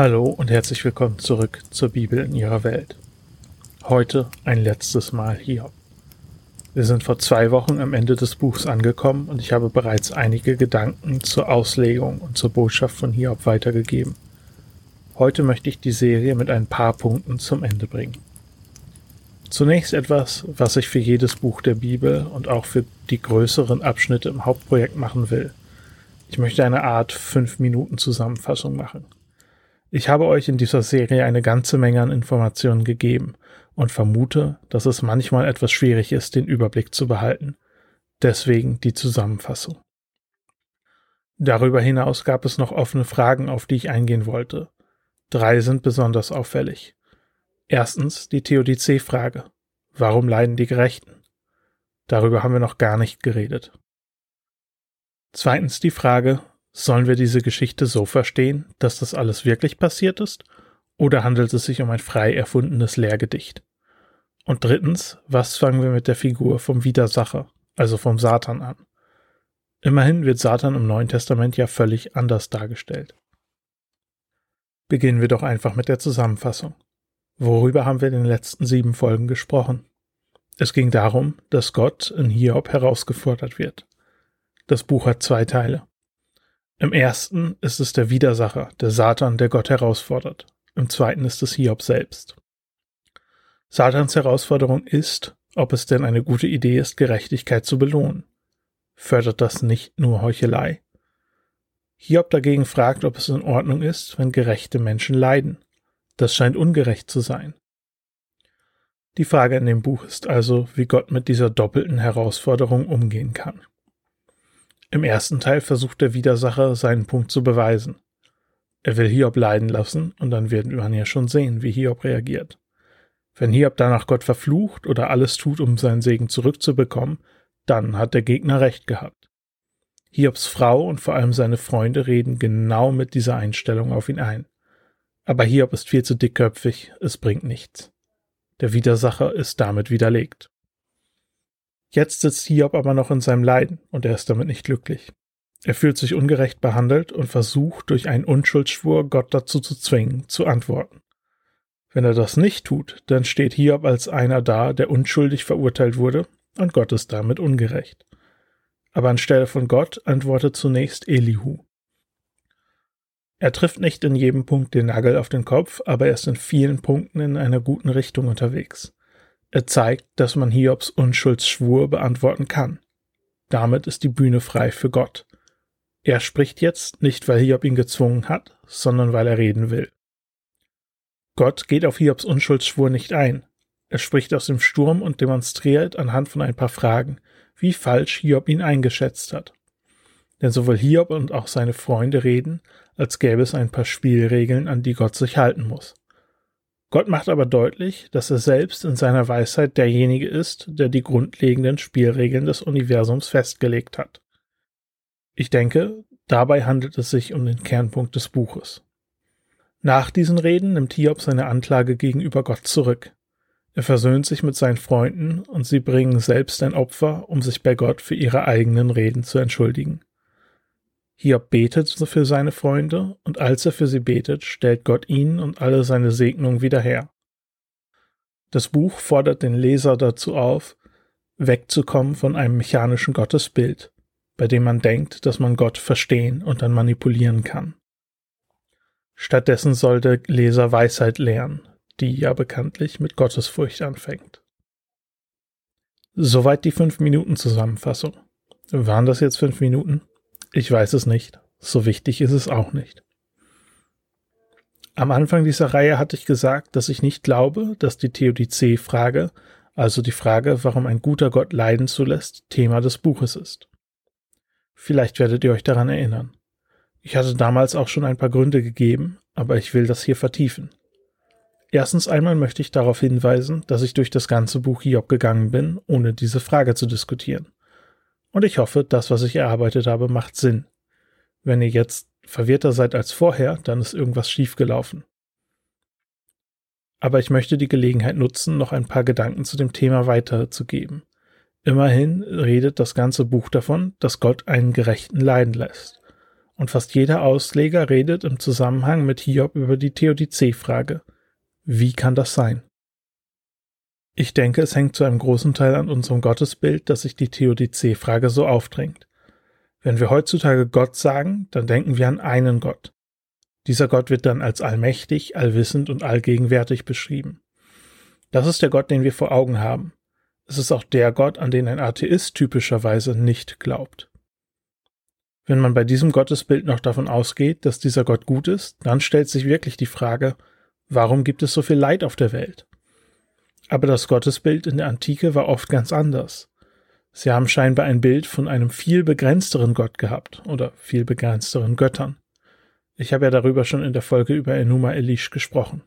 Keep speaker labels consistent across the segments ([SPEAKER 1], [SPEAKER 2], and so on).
[SPEAKER 1] Hallo und herzlich willkommen zurück zur Bibel in ihrer Welt. Heute ein letztes Mal Hiob. Wir sind vor zwei Wochen am Ende des Buchs angekommen und ich habe bereits einige Gedanken zur Auslegung und zur Botschaft von Hiob weitergegeben. Heute möchte ich die Serie mit ein paar Punkten zum Ende bringen. Zunächst etwas, was ich für jedes Buch der Bibel und auch für die größeren Abschnitte im Hauptprojekt machen will. Ich möchte eine Art 5 Minuten Zusammenfassung machen. Ich habe euch in dieser Serie eine ganze Menge an Informationen gegeben und vermute, dass es manchmal etwas schwierig ist, den Überblick zu behalten. Deswegen die Zusammenfassung. Darüber hinaus gab es noch offene Fragen, auf die ich eingehen wollte. Drei sind besonders auffällig. Erstens die Theodizee-Frage. Warum leiden die Gerechten? Darüber haben wir noch gar nicht geredet. Zweitens die Frage, Sollen wir diese Geschichte so verstehen, dass das alles wirklich passiert ist? Oder handelt es sich um ein frei erfundenes Lehrgedicht? Und drittens, was fangen wir mit der Figur vom Widersacher, also vom Satan an? Immerhin wird Satan im Neuen Testament ja völlig anders dargestellt. Beginnen wir doch einfach mit der Zusammenfassung. Worüber haben wir in den letzten sieben Folgen gesprochen? Es ging darum, dass Gott in Hiob herausgefordert wird. Das Buch hat zwei Teile. Im ersten ist es der Widersacher, der Satan, der Gott herausfordert. Im zweiten ist es Hiob selbst. Satans Herausforderung ist, ob es denn eine gute Idee ist, Gerechtigkeit zu belohnen. Fördert das nicht nur Heuchelei? Hiob dagegen fragt, ob es in Ordnung ist, wenn gerechte Menschen leiden. Das scheint ungerecht zu sein. Die Frage in dem Buch ist also, wie Gott mit dieser doppelten Herausforderung umgehen kann. Im ersten Teil versucht der Widersacher seinen Punkt zu beweisen. Er will Hiob leiden lassen und dann werden wir ja schon sehen, wie Hiob reagiert. Wenn Hiob danach Gott verflucht oder alles tut, um seinen Segen zurückzubekommen, dann hat der Gegner recht gehabt. Hiobs Frau und vor allem seine Freunde reden genau mit dieser Einstellung auf ihn ein. Aber Hiob ist viel zu dickköpfig, es bringt nichts. Der Widersacher ist damit widerlegt. Jetzt sitzt Hiob aber noch in seinem Leiden und er ist damit nicht glücklich. Er fühlt sich ungerecht behandelt und versucht durch einen Unschuldsschwur Gott dazu zu zwingen, zu antworten. Wenn er das nicht tut, dann steht Hiob als einer da, der unschuldig verurteilt wurde, und Gott ist damit ungerecht. Aber anstelle von Gott antwortet zunächst Elihu. Er trifft nicht in jedem Punkt den Nagel auf den Kopf, aber er ist in vielen Punkten in einer guten Richtung unterwegs. Er zeigt, dass man Hiobs Unschuldsschwur beantworten kann. Damit ist die Bühne frei für Gott. Er spricht jetzt nicht, weil Hiob ihn gezwungen hat, sondern weil er reden will. Gott geht auf Hiobs Unschuldsschwur nicht ein. Er spricht aus dem Sturm und demonstriert anhand von ein paar Fragen, wie falsch Hiob ihn eingeschätzt hat. Denn sowohl Hiob und auch seine Freunde reden, als gäbe es ein paar Spielregeln, an die Gott sich halten muss. Gott macht aber deutlich, dass er selbst in seiner Weisheit derjenige ist, der die grundlegenden Spielregeln des Universums festgelegt hat. Ich denke, dabei handelt es sich um den Kernpunkt des Buches. Nach diesen Reden nimmt Hiob seine Anklage gegenüber Gott zurück. Er versöhnt sich mit seinen Freunden und sie bringen selbst ein Opfer, um sich bei Gott für ihre eigenen Reden zu entschuldigen. Hiob betet für seine Freunde, und als er für sie betet, stellt Gott ihn und alle seine Segnungen wieder her. Das Buch fordert den Leser dazu auf, wegzukommen von einem mechanischen Gottesbild, bei dem man denkt, dass man Gott verstehen und dann manipulieren kann. Stattdessen soll der Leser Weisheit lernen, die ja bekanntlich mit Gottesfurcht anfängt. Soweit die fünf Minuten Zusammenfassung. Waren das jetzt fünf Minuten? Ich weiß es nicht. So wichtig ist es auch nicht. Am Anfang dieser Reihe hatte ich gesagt, dass ich nicht glaube, dass die Theodizee-Frage, also die Frage, warum ein guter Gott leiden zulässt, Thema des Buches ist. Vielleicht werdet ihr euch daran erinnern. Ich hatte damals auch schon ein paar Gründe gegeben, aber ich will das hier vertiefen. Erstens einmal möchte ich darauf hinweisen, dass ich durch das ganze Buch Hiob gegangen bin, ohne diese Frage zu diskutieren. Und ich hoffe, das, was ich erarbeitet habe, macht Sinn. Wenn ihr jetzt verwirrter seid als vorher, dann ist irgendwas schiefgelaufen. Aber ich möchte die Gelegenheit nutzen, noch ein paar Gedanken zu dem Thema weiterzugeben. Immerhin redet das ganze Buch davon, dass Gott einen Gerechten leiden lässt. Und fast jeder Ausleger redet im Zusammenhang mit Hiob über die Theodizee-Frage. Wie kann das sein? Ich denke, es hängt zu einem großen Teil an unserem Gottesbild, dass sich die Theodizee-Frage so aufdrängt. Wenn wir heutzutage Gott sagen, dann denken wir an einen Gott. Dieser Gott wird dann als allmächtig, allwissend und allgegenwärtig beschrieben. Das ist der Gott, den wir vor Augen haben. Es ist auch der Gott, an den ein Atheist typischerweise nicht glaubt. Wenn man bei diesem Gottesbild noch davon ausgeht, dass dieser Gott gut ist, dann stellt sich wirklich die Frage, warum gibt es so viel Leid auf der Welt? Aber das Gottesbild in der Antike war oft ganz anders. Sie haben scheinbar ein Bild von einem viel begrenzteren Gott gehabt oder viel begrenzteren Göttern. Ich habe ja darüber schon in der Folge über Enuma Elish gesprochen.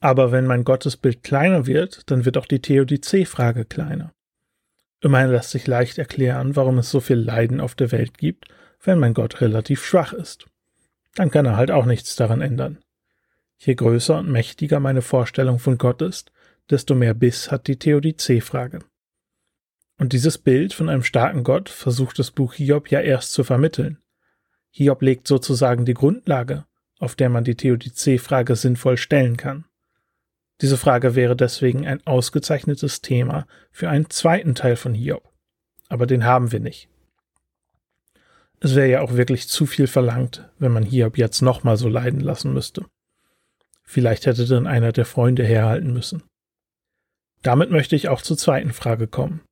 [SPEAKER 1] Aber wenn mein Gottesbild kleiner wird, dann wird auch die Theodizee-Frage kleiner. Immerhin lässt sich leicht erklären, warum es so viel Leiden auf der Welt gibt, wenn mein Gott relativ schwach ist. Dann kann er halt auch nichts daran ändern. Je größer und mächtiger meine Vorstellung von Gott ist, desto mehr Biss hat die Theodizee-Frage. Und dieses Bild von einem starken Gott versucht das Buch Hiob ja erst zu vermitteln. Hiob legt sozusagen die Grundlage, auf der man die Theodizee-Frage sinnvoll stellen kann. Diese Frage wäre deswegen ein ausgezeichnetes Thema für einen zweiten Teil von Hiob. Aber den haben wir nicht. Es wäre ja auch wirklich zu viel verlangt, wenn man Hiob jetzt nochmal so leiden lassen müsste. Vielleicht hätte dann einer der Freunde herhalten müssen. Damit möchte ich auch zur zweiten Frage kommen.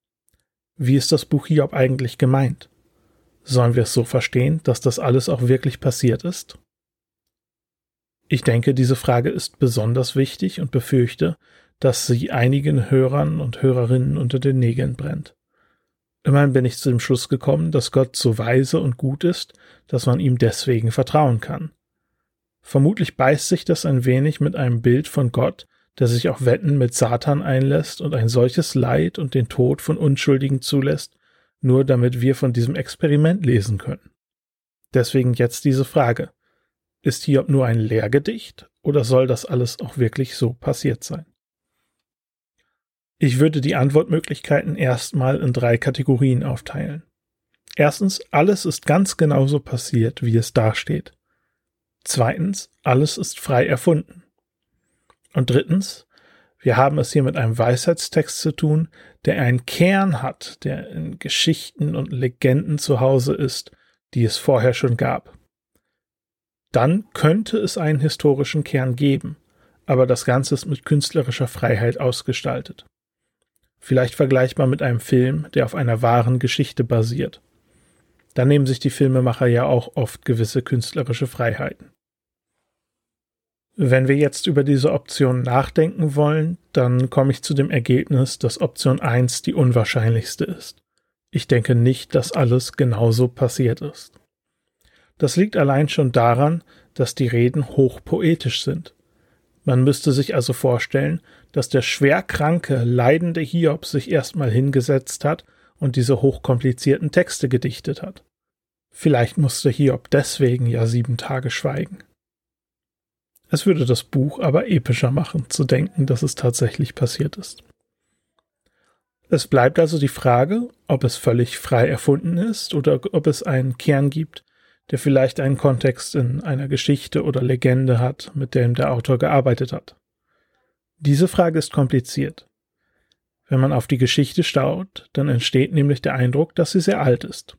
[SPEAKER 1] Wie ist das Buch Hiob eigentlich gemeint? Sollen wir es so verstehen, dass das alles auch wirklich passiert ist? Ich denke, diese Frage ist besonders wichtig und befürchte, dass sie einigen Hörern und Hörerinnen unter den Nägeln brennt. Immerhin bin ich zu dem Schluss gekommen, dass Gott so weise und gut ist, dass man ihm deswegen vertrauen kann. Vermutlich beißt sich das ein wenig mit einem Bild von Gott, der sich auf Wetten mit Satan einlässt und ein solches Leid und den Tod von Unschuldigen zulässt, nur damit wir von diesem Experiment lesen können. Deswegen jetzt diese Frage. Ist Hiob nur ein Lehrgedicht oder soll das alles auch wirklich so passiert sein? Ich würde die Antwortmöglichkeiten erstmal in drei Kategorien aufteilen. Erstens, alles ist ganz genauso passiert, wie es dasteht. Zweitens, alles ist frei erfunden. Und drittens, wir haben es hier mit einem Weisheitstext zu tun, der einen Kern hat, der in Geschichten und Legenden zu Hause ist, die es vorher schon gab. Dann könnte es einen historischen Kern geben, aber das Ganze ist mit künstlerischer Freiheit ausgestaltet. Vielleicht vergleichbar mit einem Film, der auf einer wahren Geschichte basiert. Da nehmen sich die Filmemacher ja auch oft gewisse künstlerische Freiheiten. Wenn wir jetzt über diese Option nachdenken wollen, dann komme ich zu dem Ergebnis, dass Option 1 die unwahrscheinlichste ist. Ich denke nicht, dass alles genauso passiert ist. Das liegt allein schon daran, dass die Reden hochpoetisch sind. Man müsste sich also vorstellen, dass der schwerkranke, leidende Hiob sich erstmal hingesetzt hat und diese hochkomplizierten Texte gedichtet hat. Vielleicht musste Hiob deswegen ja sieben Tage schweigen. Es würde das Buch aber epischer machen, zu denken, dass es tatsächlich passiert ist. Es bleibt also die Frage, ob es völlig frei erfunden ist oder ob es einen Kern gibt, der vielleicht einen Kontext in einer Geschichte oder Legende hat, mit dem der Autor gearbeitet hat. Diese Frage ist kompliziert. Wenn man auf die Geschichte staut, dann entsteht nämlich der Eindruck, dass sie sehr alt ist.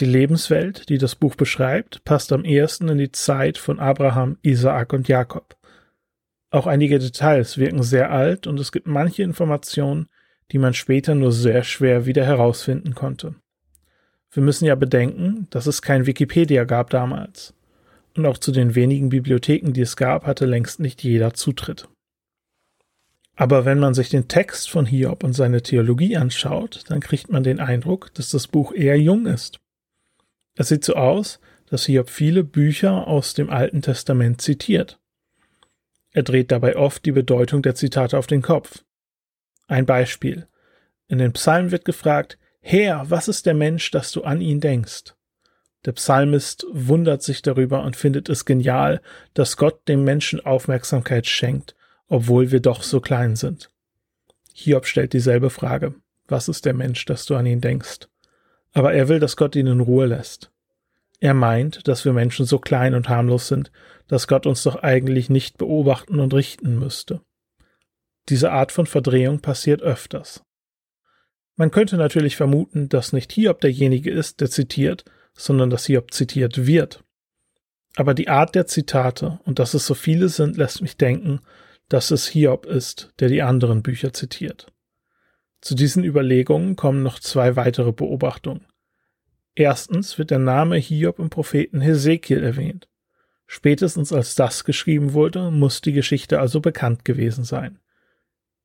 [SPEAKER 1] Die Lebenswelt, die das Buch beschreibt, passt am ehesten in die Zeit von Abraham, Isaak und Jakob. Auch einige Details wirken sehr alt und es gibt manche Informationen, die man später nur sehr schwer wieder herausfinden konnte. Wir müssen ja bedenken, dass es kein Wikipedia gab damals. Und auch zu den wenigen Bibliotheken, die es gab, hatte längst nicht jeder Zutritt. Aber wenn man sich den Text von Hiob und seine Theologie anschaut, dann kriegt man den Eindruck, dass das Buch eher jung ist. Es sieht so aus, dass Hiob viele Bücher aus dem Alten Testament zitiert. Er dreht dabei oft die Bedeutung der Zitate auf den Kopf. Ein Beispiel. In den Psalmen wird gefragt, Herr, was ist der Mensch, dass du an ihn denkst? Der Psalmist wundert sich darüber und findet es genial, dass Gott dem Menschen Aufmerksamkeit schenkt, obwohl wir doch so klein sind. Hiob stellt dieselbe Frage. Was ist der Mensch, dass du an ihn denkst? Aber er will, dass Gott ihn in Ruhe lässt. Er meint, dass wir Menschen so klein und harmlos sind, dass Gott uns doch eigentlich nicht beobachten und richten müsste. Diese Art von Verdrehung passiert öfters. Man könnte natürlich vermuten, dass nicht Hiob derjenige ist, der zitiert, sondern dass Hiob zitiert wird. Aber die Art der Zitate und dass es so viele sind, lässt mich denken, dass es Hiob ist, der die anderen Bücher zitiert. Zu diesen Überlegungen kommen noch zwei weitere Beobachtungen. Erstens wird der Name Hiob im Propheten Hesekiel erwähnt. Spätestens als das geschrieben wurde, muss die Geschichte also bekannt gewesen sein.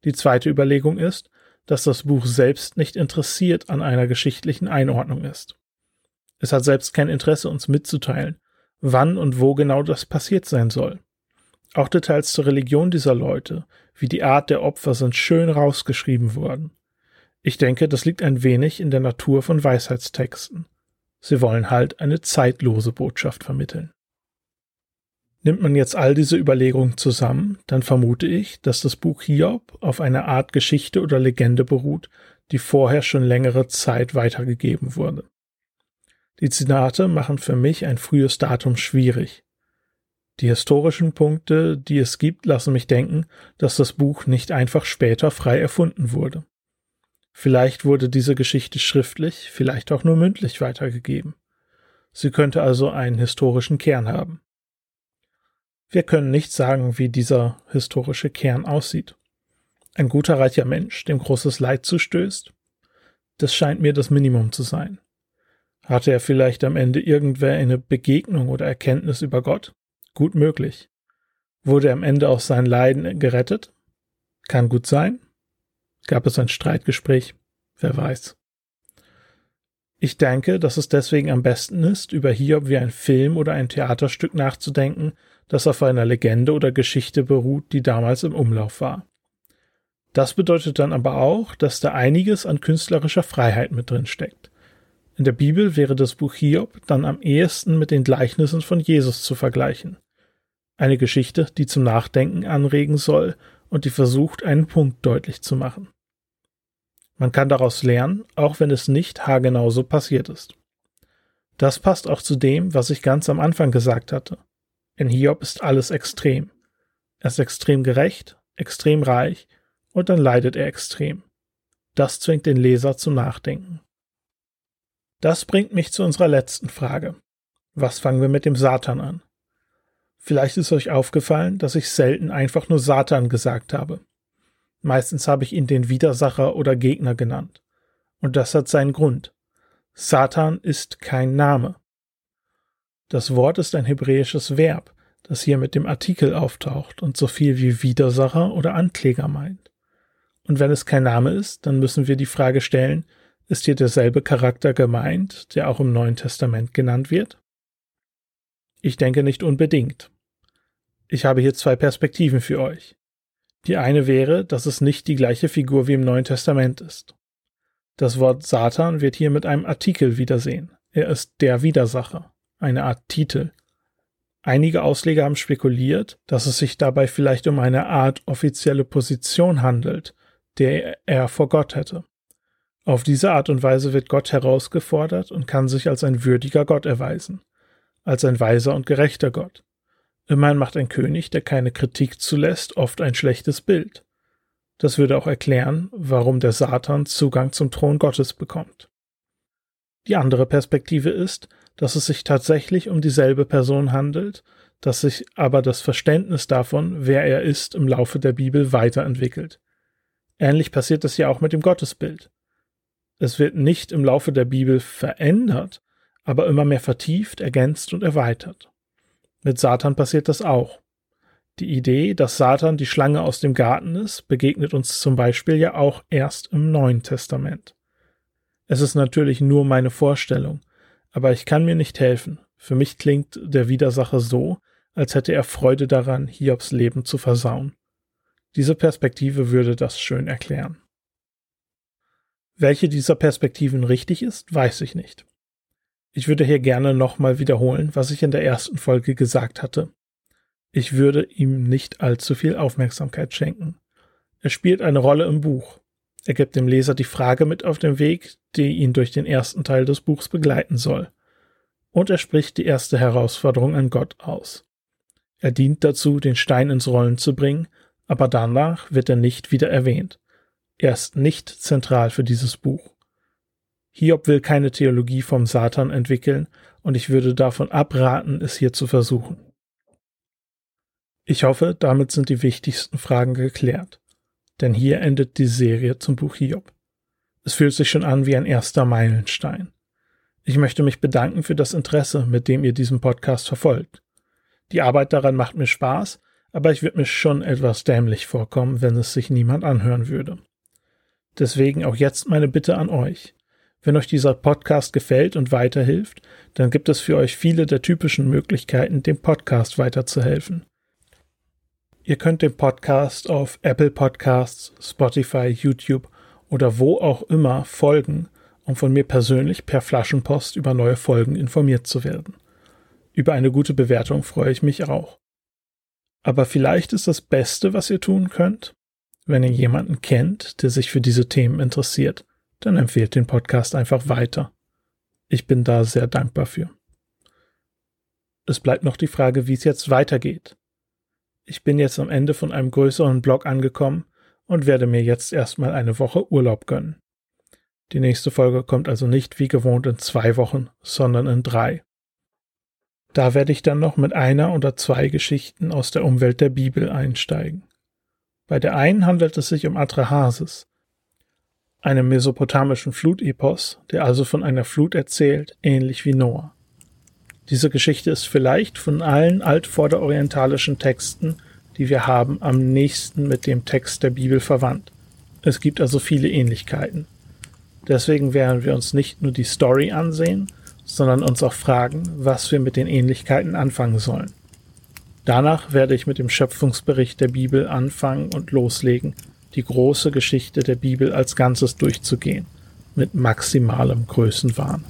[SPEAKER 1] Die zweite Überlegung ist, dass das Buch selbst nicht interessiert an einer geschichtlichen Einordnung ist. Es hat selbst kein Interesse, uns mitzuteilen, wann und wo genau das passiert sein soll. Auch Details zur Religion dieser Leute, wie die Art der Opfer, sind schön rausgeschrieben worden. Ich denke, das liegt ein wenig in der Natur von Weisheitstexten. Sie wollen halt eine zeitlose Botschaft vermitteln. Nimmt man jetzt all diese Überlegungen zusammen, dann vermute ich, dass das Buch Hiob auf einer Art Geschichte oder Legende beruht, die vorher schon längere Zeit weitergegeben wurde. Die Zitate machen für mich ein frühes Datum schwierig. Die historischen Punkte, die es gibt, lassen mich denken, dass das Buch nicht einfach später frei erfunden wurde. Vielleicht wurde diese Geschichte schriftlich, vielleicht auch nur mündlich weitergegeben. Sie könnte also einen historischen Kern haben. Wir können nicht sagen, wie dieser historische Kern aussieht. Ein guter, reicher Mensch, dem großes Leid zustößt? Das scheint mir das Minimum zu sein. Hatte er vielleicht am Ende irgendwer eine Begegnung oder Erkenntnis über Gott? Gut möglich. Wurde er am Ende aus seinen Leiden gerettet? Kann gut sein. Gab es ein Streitgespräch? Wer weiß. Ich denke, dass es deswegen am besten ist, über Hiob wie ein Film oder ein Theaterstück nachzudenken, das auf einer Legende oder Geschichte beruht, die damals im Umlauf war. Das bedeutet dann aber auch, dass da einiges an künstlerischer Freiheit mit drin steckt. In der Bibel wäre das Buch Hiob dann am ehesten mit den Gleichnissen von Jesus zu vergleichen. Eine Geschichte, die zum Nachdenken anregen soll und die versucht, einen Punkt deutlich zu machen. Man kann daraus lernen, auch wenn es nicht haargenau so passiert ist. Das passt auch zu dem, was ich ganz am Anfang gesagt hatte. In Hiob ist alles extrem. Er ist extrem gerecht, extrem reich und dann leidet er extrem. Das zwingt den Leser zum Nachdenken. Das bringt mich zu unserer letzten Frage. Was fangen wir mit dem Satan an? Vielleicht ist euch aufgefallen, dass ich selten einfach nur Satan gesagt habe. Meistens habe ich ihn den Widersacher oder Gegner genannt. Und das hat seinen Grund. Satan ist kein Name. Das Wort ist ein hebräisches Verb, das hier mit dem Artikel auftaucht und so viel wie Widersacher oder Ankläger meint. Und wenn es kein Name ist, dann müssen wir die Frage stellen, ist hier derselbe Charakter gemeint, der auch im Neuen Testament genannt wird? Ich denke nicht unbedingt. Ich habe hier zwei Perspektiven für euch. Die eine wäre, dass es nicht die gleiche Figur wie im Neuen Testament ist. Das Wort Satan wird hier mit einem Artikel wiedersehen. Er ist der Widersacher eine Art Titel. Einige Ausleger haben spekuliert, dass es sich dabei vielleicht um eine Art offizielle Position handelt, der er vor Gott hätte. Auf diese Art und Weise wird Gott herausgefordert und kann sich als ein würdiger Gott erweisen, als ein weiser und gerechter Gott. Immerhin macht ein König, der keine Kritik zulässt, oft ein schlechtes Bild. Das würde auch erklären, warum der Satan Zugang zum Thron Gottes bekommt. Die andere Perspektive ist, dass es sich tatsächlich um dieselbe Person handelt, dass sich aber das Verständnis davon, wer er ist, im Laufe der Bibel weiterentwickelt. Ähnlich passiert es ja auch mit dem Gottesbild. Es wird nicht im Laufe der Bibel verändert, aber immer mehr vertieft, ergänzt und erweitert. Mit Satan passiert das auch. Die Idee, dass Satan die Schlange aus dem Garten ist, begegnet uns zum Beispiel ja auch erst im Neuen Testament. Es ist natürlich nur meine Vorstellung, aber ich kann mir nicht helfen. Für mich klingt der Widersacher so, als hätte er Freude daran, Hiobs Leben zu versauen. Diese Perspektive würde das schön erklären. Welche dieser Perspektiven richtig ist, weiß ich nicht. Ich würde hier gerne nochmal wiederholen, was ich in der ersten Folge gesagt hatte. Ich würde ihm nicht allzu viel Aufmerksamkeit schenken. Er spielt eine Rolle im Buch. Er gibt dem Leser die Frage mit auf den Weg, die ihn durch den ersten Teil des Buchs begleiten soll. und er spricht die erste Herausforderung an Gott aus. Er dient dazu, den Stein ins Rollen zu bringen, aber danach wird er nicht wieder erwähnt. Er ist nicht zentral für dieses Buch. Hiob will keine Theologie vom Satan entwickeln, und ich würde davon abraten, es hier zu versuchen. Ich hoffe, damit sind die wichtigsten Fragen geklärt, denn hier endet die Serie zum Buch Hiob. Es fühlt sich schon an wie ein erster Meilenstein. Ich möchte mich bedanken für das Interesse, mit dem ihr diesen Podcast verfolgt. Die Arbeit daran macht mir Spaß, aber ich würde mir schon etwas dämlich vorkommen, wenn es sich niemand anhören würde. Deswegen auch jetzt meine Bitte an euch. Wenn euch dieser Podcast gefällt und weiterhilft, dann gibt es für euch viele der typischen Möglichkeiten, dem Podcast weiterzuhelfen. Ihr könnt dem Podcast auf Apple Podcasts, Spotify, YouTube oder wo auch immer folgen, um von mir persönlich per Flaschenpost über neue Folgen informiert zu werden. Über eine gute Bewertung freue ich mich auch. Aber vielleicht ist das Beste, was ihr tun könnt, wenn ihr jemanden kennt, der sich für diese Themen interessiert, dann empfehlt den Podcast einfach weiter. Ich bin da sehr dankbar für. Es bleibt noch die Frage, wie es jetzt weitergeht. Ich bin jetzt am Ende von einem größeren Blog angekommen und werde mir jetzt erstmal eine Woche Urlaub gönnen. Die nächste Folge kommt also nicht wie gewohnt in zwei Wochen, sondern in drei. Da werde ich dann noch mit einer oder zwei Geschichten aus der Umwelt der Bibel einsteigen. Bei der einen handelt es sich um Atrahasis, einem mesopotamischen Flutepos, der also von einer Flut erzählt, ähnlich wie Noah. Diese Geschichte ist vielleicht von allen altvorderorientalischen Texten, die wir haben, am nächsten mit dem Text der Bibel verwandt. Es gibt also viele Ähnlichkeiten. Deswegen werden wir uns nicht nur die Story ansehen, sondern uns auch fragen, was wir mit den Ähnlichkeiten anfangen sollen. Danach werde ich mit dem Schöpfungsbericht der Bibel anfangen und loslegen, die große Geschichte der Bibel als Ganzes durchzugehen, mit maximalem Größenwahn.